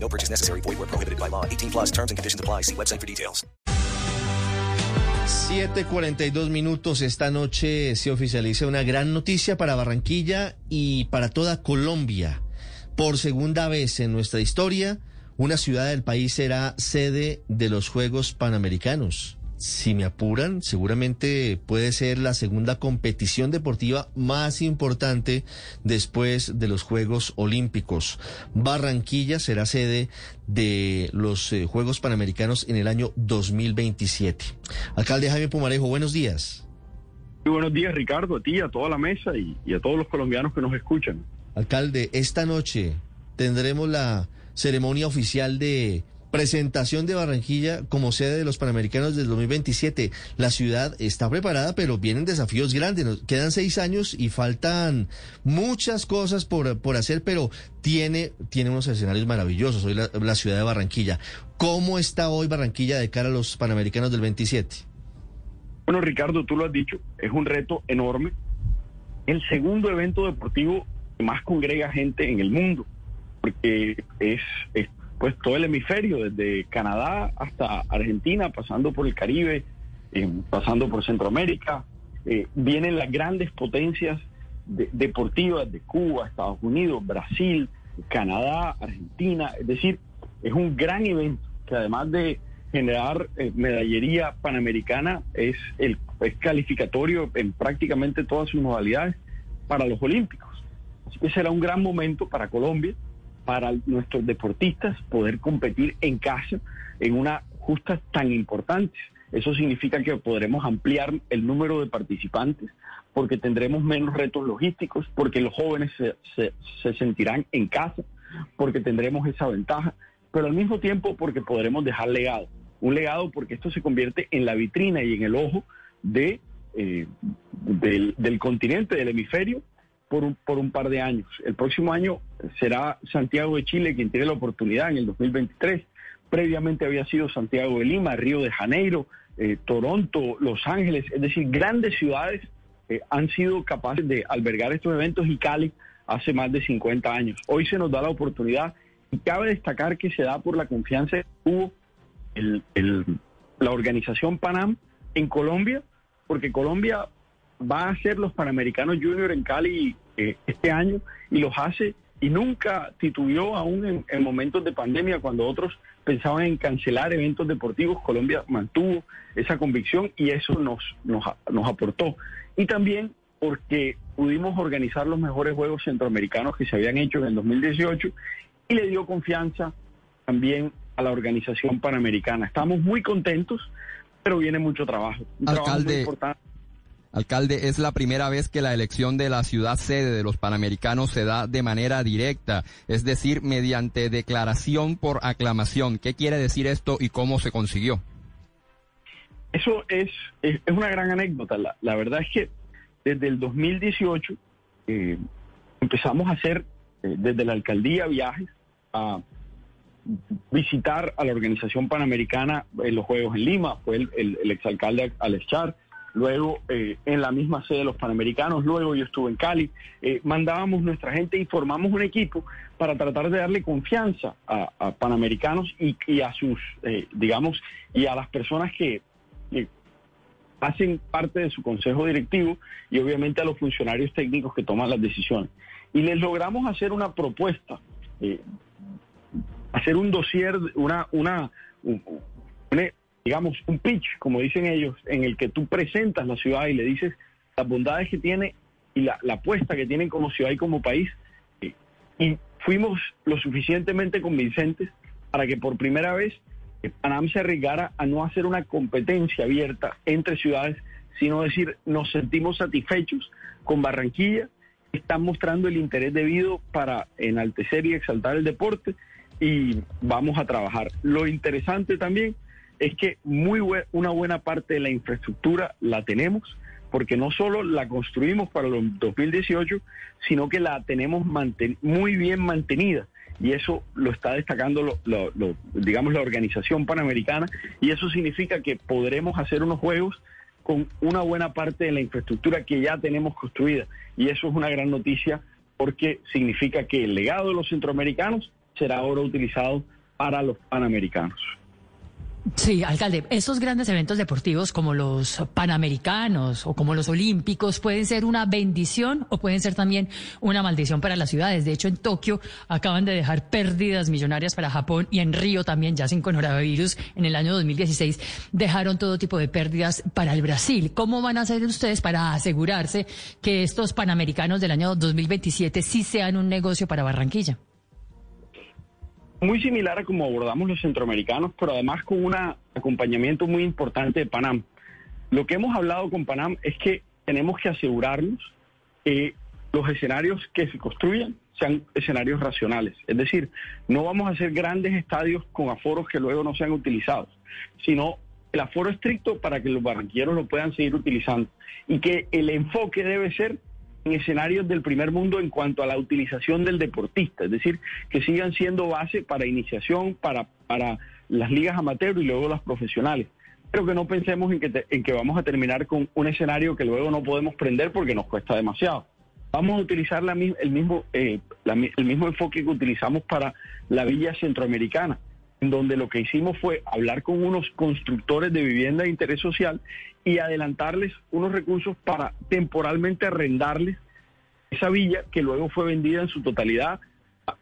No purchase necessary. Void where prohibited by law. 18 plus terms and conditions apply. See website for details. 7:42 minutos. Esta noche se oficializa una gran noticia para Barranquilla y para toda Colombia. Por segunda vez en nuestra historia, una ciudad del país será sede de los Juegos Panamericanos. Si me apuran, seguramente puede ser la segunda competición deportiva más importante después de los Juegos Olímpicos. Barranquilla será sede de los eh, Juegos Panamericanos en el año 2027. Alcalde Jaime Pumarejo, buenos días. Muy buenos días, Ricardo, a ti, a toda la mesa y, y a todos los colombianos que nos escuchan. Alcalde, esta noche tendremos la ceremonia oficial de presentación de Barranquilla como sede de los Panamericanos del 2027. La ciudad está preparada, pero vienen desafíos grandes. Quedan seis años y faltan muchas cosas por, por hacer, pero tiene, tiene unos escenarios maravillosos hoy la, ciudad de Barranquilla. ¿Cómo está hoy Barranquilla de cara a los Panamericanos del 27? Bueno, Ricardo, tú lo has dicho, es un reto enorme. El segundo evento deportivo que más congrega gente en el mundo, porque es pues todo el hemisferio, desde Canadá hasta Argentina, pasando por el Caribe, eh, pasando por Centroamérica. Eh, vienen las grandes potencias de- deportivas de Cuba, Estados Unidos, Brasil, Canadá, Argentina. Es decir, es un gran evento que además de generar eh, medallería panamericana, es, el, es calificatorio en prácticamente todas sus modalidades para los Olímpicos. Así que será un gran momento para Colombia para nuestros deportistas poder competir en casa en una justa tan importante. Eso significa que podremos ampliar el número de participantes porque tendremos menos retos logísticos, porque los jóvenes se, se- se sentirán en casa, porque tendremos esa ventaja, pero al mismo tiempo porque podremos dejar legado. Un legado porque esto se convierte en la vitrina y en el ojo de, eh, del, del continente, del hemisferio, por un, por un par de años. El próximo año será Santiago de Chile quien tiene la oportunidad en el 2023. Previamente había sido Santiago de Lima, Río de Janeiro, eh, Toronto, Los Ángeles, es decir, grandes ciudades eh, han sido capaces de albergar estos eventos y Cali hace más de 50 años. Hoy se nos da la oportunidad y cabe destacar que se da por la confianza que hubo el- la organización Panam en Colombia, porque Colombia va a hacer los Panamericanos Junior en Cali eh, este año y los hace y nunca titubeó aún en, en momentos de pandemia cuando otros pensaban en cancelar eventos deportivos. Colombia mantuvo esa convicción y eso nos, nos, nos aportó. Y también porque pudimos organizar los mejores Juegos Centroamericanos que se habían hecho en el 2018 y le dio confianza también a la organización panamericana. Estamos muy contentos, pero viene mucho trabajo. Un trabajo muy importante. Alcalde, es la primera vez que la elección de la ciudad sede de los Panamericanos se da de manera directa, es decir, mediante declaración por aclamación. ¿Qué quiere decir esto y cómo se consiguió? Eso es, es, una gran anécdota. La, verdad es que desde el 2018 eh, empezamos a hacer eh, desde la alcaldía viajes a visitar a la organización panamericana en los Juegos en Lima, fue el, el exalcalde Alex Char, luego eh, en la misma sede de los Panamericanos, luego yo estuve en Cali, eh, mandábamos nuestra gente y formamos un equipo para tratar de darle confianza a, Panamericanos y, a sus, eh, digamos, y a las personas que, que hacen parte de su consejo directivo y obviamente a los funcionarios técnicos que toman las decisiones. Y les logramos hacer una propuesta, eh, hacer un dossier, una, una, un- un- digamos, un pitch, como dicen ellos, en el que tú presentas la ciudad y le dices las bondades que tiene y la, la apuesta que tienen como ciudad y como país. Eh, Y fuimos lo suficientemente convincentes para que por primera vez eh, Panam se arriesgara a no hacer una competencia abierta entre ciudades, sino decir, nos sentimos satisfechos con Barranquilla, están mostrando el interés debido para enaltecer y exaltar el deporte y vamos a trabajar. Lo interesante también es que muy bue- una buena parte de la infraestructura la tenemos, porque no solo la construimos para el 2018, sino que la tenemos muy bien mantenida. Y eso lo está destacando, digamos, la organización panamericana. Y eso significa que podremos hacer unos juegos con una buena parte de la infraestructura que ya tenemos construida. Y eso es una gran noticia porque significa que el legado de los centroamericanos será ahora utilizado para los panamericanos. Sí, alcalde, esos grandes eventos deportivos como los panamericanos o como los olímpicos pueden ser una bendición o pueden ser también una maldición para las ciudades. De hecho, en Tokio acaban de dejar pérdidas millonarias para Japón y en Río también, ya sin coronavirus, en el año 2016, dejaron todo tipo de pérdidas para el Brasil. ¿Cómo van a hacer ustedes para asegurarse que estos panamericanos del año 2027 sí sean un negocio para Barranquilla? Muy similar a como abordamos los centroamericanos, pero además con un acompañamiento muy importante de Panam. Lo que hemos hablado con Panam es que tenemos que asegurarnos que los escenarios que se construyan sean escenarios racionales. Es decir, no vamos a hacer grandes estadios con aforos que luego no sean utilizados, sino el aforo estricto para que los barranquilleros lo puedan seguir utilizando y que el enfoque debe ser en escenarios del primer mundo en cuanto a la utilización del deportista, es decir, que sigan siendo base para iniciación, para, para las ligas amateur y luego las profesionales. Pero que no pensemos en que, te- en que vamos a terminar con un escenario que luego no podemos prender porque nos cuesta demasiado. Vamos a utilizar la el, mismo, eh, el mismo enfoque que utilizamos para la Villa Centroamericana, en donde lo que hicimos fue hablar con unos constructores de vivienda de interés social y adelantarles unos recursos para temporalmente arrendarles esa villa que luego fue vendida en su totalidad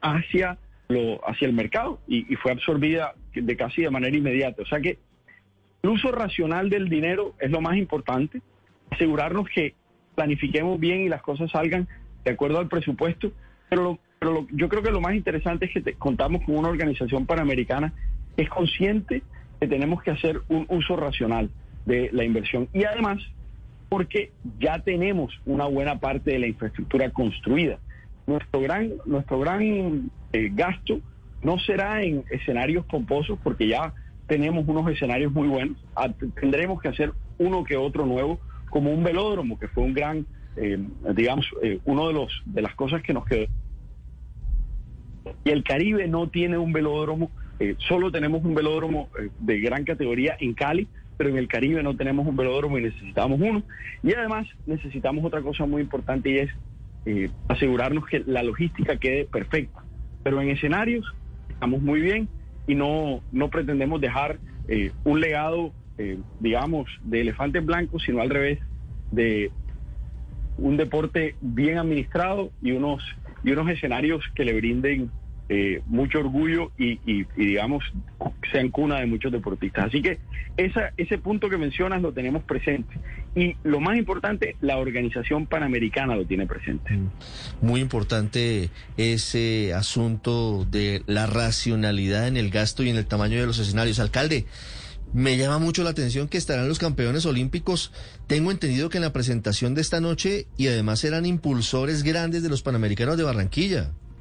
hacia, lo, hacia el mercado y, y fue absorbida de casi de manera inmediata. O sea que el uso racional del dinero es lo más importante, asegurarnos que planifiquemos bien y las cosas salgan de acuerdo al presupuesto, pero, lo- pero lo- yo creo que lo más interesante es que te- contamos con una organización panamericana que es consciente que tenemos que hacer un uso racional de la inversión y además porque ya tenemos una buena parte de la infraestructura construida. Nuestro gran, nuestro gran eh, gasto no será en escenarios pomposos, porque ya tenemos unos escenarios muy buenos. Ah, t- Tendremos que hacer uno que otro nuevo, como un velódromo, que fue un gran, eh, digamos, eh, uno de los de las cosas que nos quedó. Y el Caribe no tiene un velódromo, eh, solo tenemos un velódromo eh, de gran categoría en Cali, pero en el Caribe no tenemos un velódromo y necesitamos uno. Y además necesitamos otra cosa muy importante y es eh, asegurarnos que la logística quede perfecta. Pero en escenarios estamos muy bien y no, no pretendemos dejar eh, un legado, eh, digamos, de elefantes blancos, sino al revés, de un deporte bien administrado y unos, y unos escenarios que le brinden eh, mucho orgullo y, y- y, digamos, sean cuna de muchos deportistas. Así que esa, ese punto que mencionas lo tenemos presente. Y lo más importante, la organización panamericana lo tiene presente. Muy importante ese asunto de la racionalidad en el gasto y en el tamaño de los escenarios. Alcalde, me llama mucho la atención que estarán los campeones olímpicos. Tengo entendido que en la presentación de esta noche y además eran impulsores grandes de los Panamericanos de Barranquilla.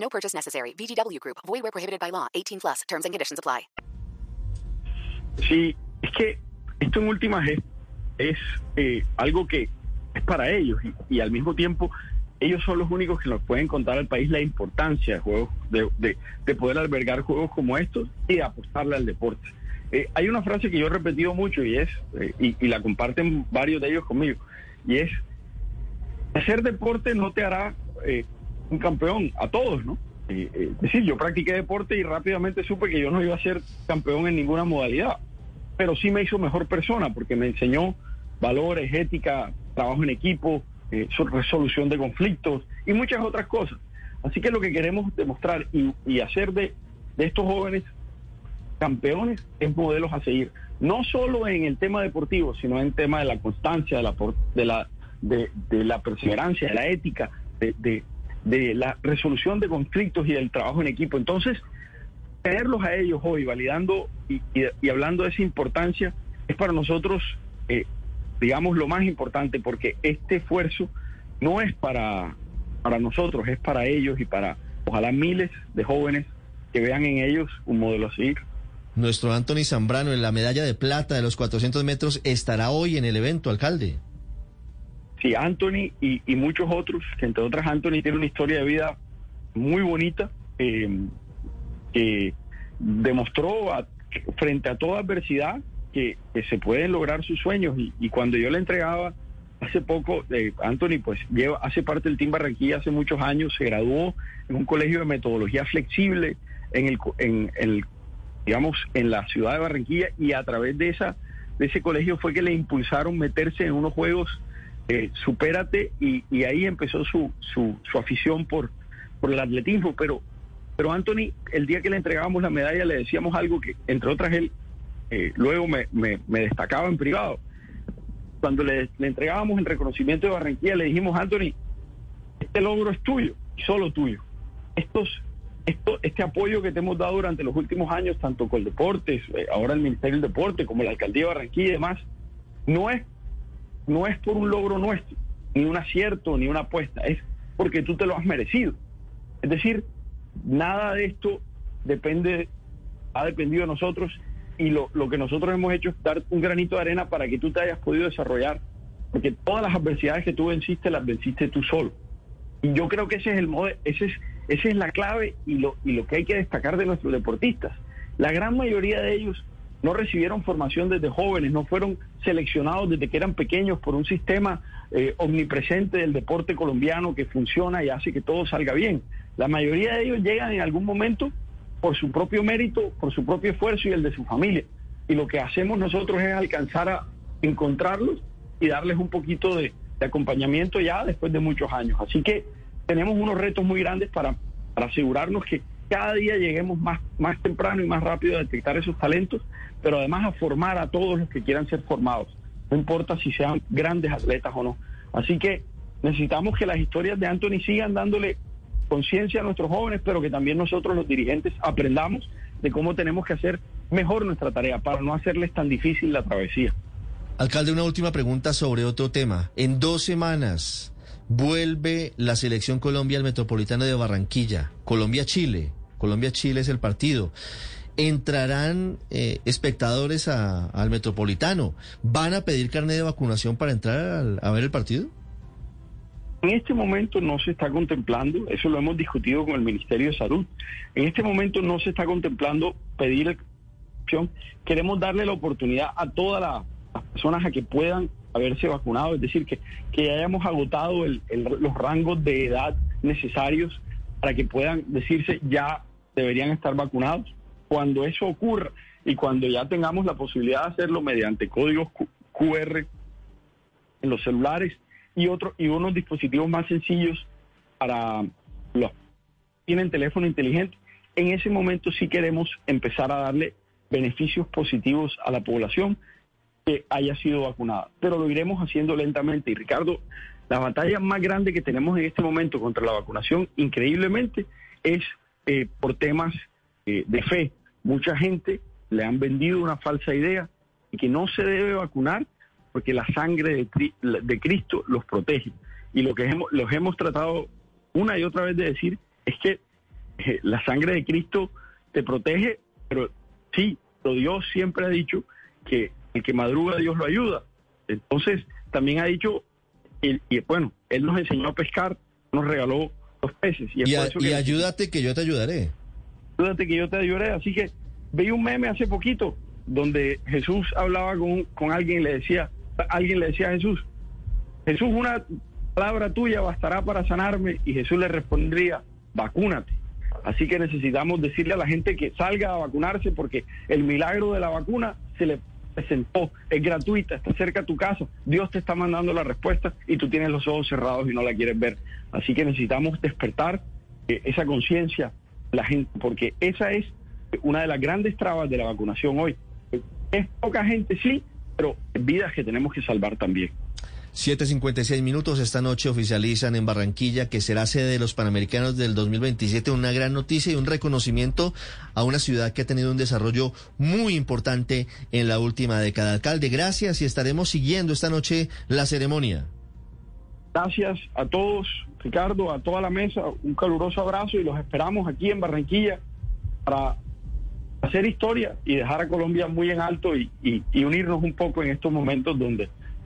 No purchase necessary. VGW Group. Void where prohibited by law. 18 plus. Terms and conditions apply. Sí, es que esto en últimas es, es eh, algo que es para ellos y, y al mismo tiempo ellos son los únicos que nos pueden contar al país la importancia de juegos, de, de- de poder albergar juegos como estos y de apostarle al deporte. Eh, hay una frase que yo he repetido mucho y es, eh, y, y la comparten varios de ellos conmigo, y es, hacer deporte no te hará eh, un campeón, a todos, ¿no? Eh, es decir, yo practiqué deporte y rápidamente supe que yo no iba a ser campeón en ninguna modalidad, pero sí me hizo mejor persona porque me enseñó valores, ética, trabajo en equipo, eh, so- resolución de conflictos y muchas otras cosas. Así que lo que queremos demostrar y, y hacer de, estos jóvenes campeones es modelos a seguir. no solo en el tema deportivo, sino en el tema de la constancia, de la, de la, de, la perseverancia, de la ética, de, de la resolución de conflictos y del trabajo en equipo. Entonces, tenerlos a ellos hoy validando y, y- hablando de esa importancia es para nosotros, eh, digamos, lo más importante, porque este esfuerzo no es para, para nosotros, es para ellos y para, ojalá, miles de jóvenes que vean en ellos un modelo a seguir. Nuestro Anthony Zambrano en la medalla de plata de los 400 metros estará hoy en el evento, alcalde. Sí, Anthony y, muchos otros, que entre otras Anthony tiene una historia de vida muy bonita, eh, que demostró frente a toda adversidad que, se pueden lograr sus sueños. Y, cuando yo le entregaba hace poco, eh, Anthony pues lleva, hace parte del Team Barranquilla hace muchos años, se graduó en un colegio de metodología flexible en el, en el digamos, en la ciudad de Barranquilla y a través de esa de ese colegio fue que le impulsaron meterse en unos juegos eh, supérate y, ahí empezó su, su, afición por, por el atletismo, pero pero Anthony, el día que le entregábamos la medalla le decíamos algo que, entre otras, él eh, luego me, me- destacaba en privado. Cuando le, le entregábamos el reconocimiento de Barranquilla, le dijimos, Anthony, este logro es tuyo, y solo tuyo. Estos, esto, este apoyo que te hemos dado durante los últimos años, tanto con Deportes, eh, ahora el Ministerio del Deporte, como la Alcaldía de Barranquilla y demás, no es, no es por un logro nuestro, ni un acierto, ni una apuesta, es porque tú te lo has merecido. Es decir, nada de esto depende, ha dependido de nosotros y lo, que nosotros hemos hecho es dar un granito de arena para que tú te hayas podido desarrollar, porque todas las adversidades que tú venciste las venciste tú solo. Y yo creo que ese es el modo, ese es, esa es la clave y lo, y lo que hay que destacar de nuestros deportistas. La gran mayoría de ellos no recibieron formación desde jóvenes, no fueron seleccionados desde que eran pequeños por un sistema eh, omnipresente del deporte colombiano que funciona y hace que todo salga bien. La mayoría de ellos llegan en algún momento por su propio mérito, por su propio esfuerzo y el de su familia. Y lo que hacemos nosotros es alcanzar a encontrarlos y darles un poquito de, acompañamiento ya después de muchos años. Así que tenemos unos retos muy grandes para asegurarnos que cada día lleguemos más, más temprano y más rápido a detectar esos talentos, pero además a formar a todos los que quieran ser formados, no importa si sean grandes atletas o no. Así que necesitamos que las historias de Anthony sigan dándole conciencia a nuestros jóvenes, pero que también nosotros los dirigentes aprendamos de cómo tenemos que hacer mejor nuestra tarea para no hacerles tan difícil la travesía. Alcalde, una última pregunta sobre otro tema. En dos semanas vuelve la selección Colombia al Metropolitano de Barranquilla. Colombia-Chile. Colombia-Chile es el partido. ¿Entrarán eh, espectadores al Metropolitano? ¿Van a pedir carnet de vacunación para entrar a ver el partido? En este momento no se está contemplando, eso lo hemos discutido con el Ministerio de Salud, en este momento no se está contemplando pedir opción. Queremos darle la oportunidad a todas la- las personas a que puedan haberse vacunado, es decir, que, hayamos agotado el- el- los rangos de edad necesarios para que puedan decirse ya deberían estar vacunados. Cuando eso ocurra y cuando ya tengamos la posibilidad de hacerlo mediante códigos QR en los celulares y otros y unos dispositivos más sencillos para los que tienen teléfono inteligente. En ese momento sí queremos empezar a darle beneficios positivos a la población que haya sido vacunada, pero lo iremos haciendo lentamente. Y Ricardo, la batalla más grande que tenemos en este momento contra la vacunación, increíblemente, es eh, por temas eh, de fe. Mucha gente le han vendido una falsa idea y que no se debe vacunar porque la sangre de, Cri- de Cristo los protege. Y lo que hemos, los hemos tratado una y otra vez de decir es que eh, la sangre de Cristo te protege, pero sí, pero Dios siempre ha dicho que el que madruga Dios lo ayuda. Entonces, también ha dicho, y, bueno, Él nos enseñó a pescar, nos regaló los peces. Y, Y, a- y ayúdate que yo te ayudaré. ayúdate que yo te ayudaré. Así que vi un meme hace poquito donde Jesús hablaba con, con alguien y le decía, alguien le decía a Jesús, Jesús, una palabra tuya bastará para sanarme y Jesús le respondría, vacúnate. Así que necesitamos decirle a la gente que salga a vacunarse porque el milagro de la vacuna se le es gratuita, está cerca a tu casa, Dios te está mandando la respuesta y tú tienes los ojos cerrados y no la quieres ver. Así que necesitamos despertar eh, esa conciencia la gente porque esa es una de las grandes trabas de la vacunación hoy. Es poca gente, sí, pero vidas que tenemos que salvar también. 7.56 minutos. Esta noche oficializan en Barranquilla que será sede de los Panamericanos del 2027. Una gran noticia y un reconocimiento a una ciudad que ha tenido un desarrollo muy importante en la última década. Alcalde, gracias y estaremos siguiendo esta noche la ceremonia. Gracias a todos, Ricardo, a toda la mesa. Un caluroso abrazo y los esperamos aquí en Barranquilla para hacer historia y dejar a Colombia muy en alto y, unirnos un poco en estos momentos donde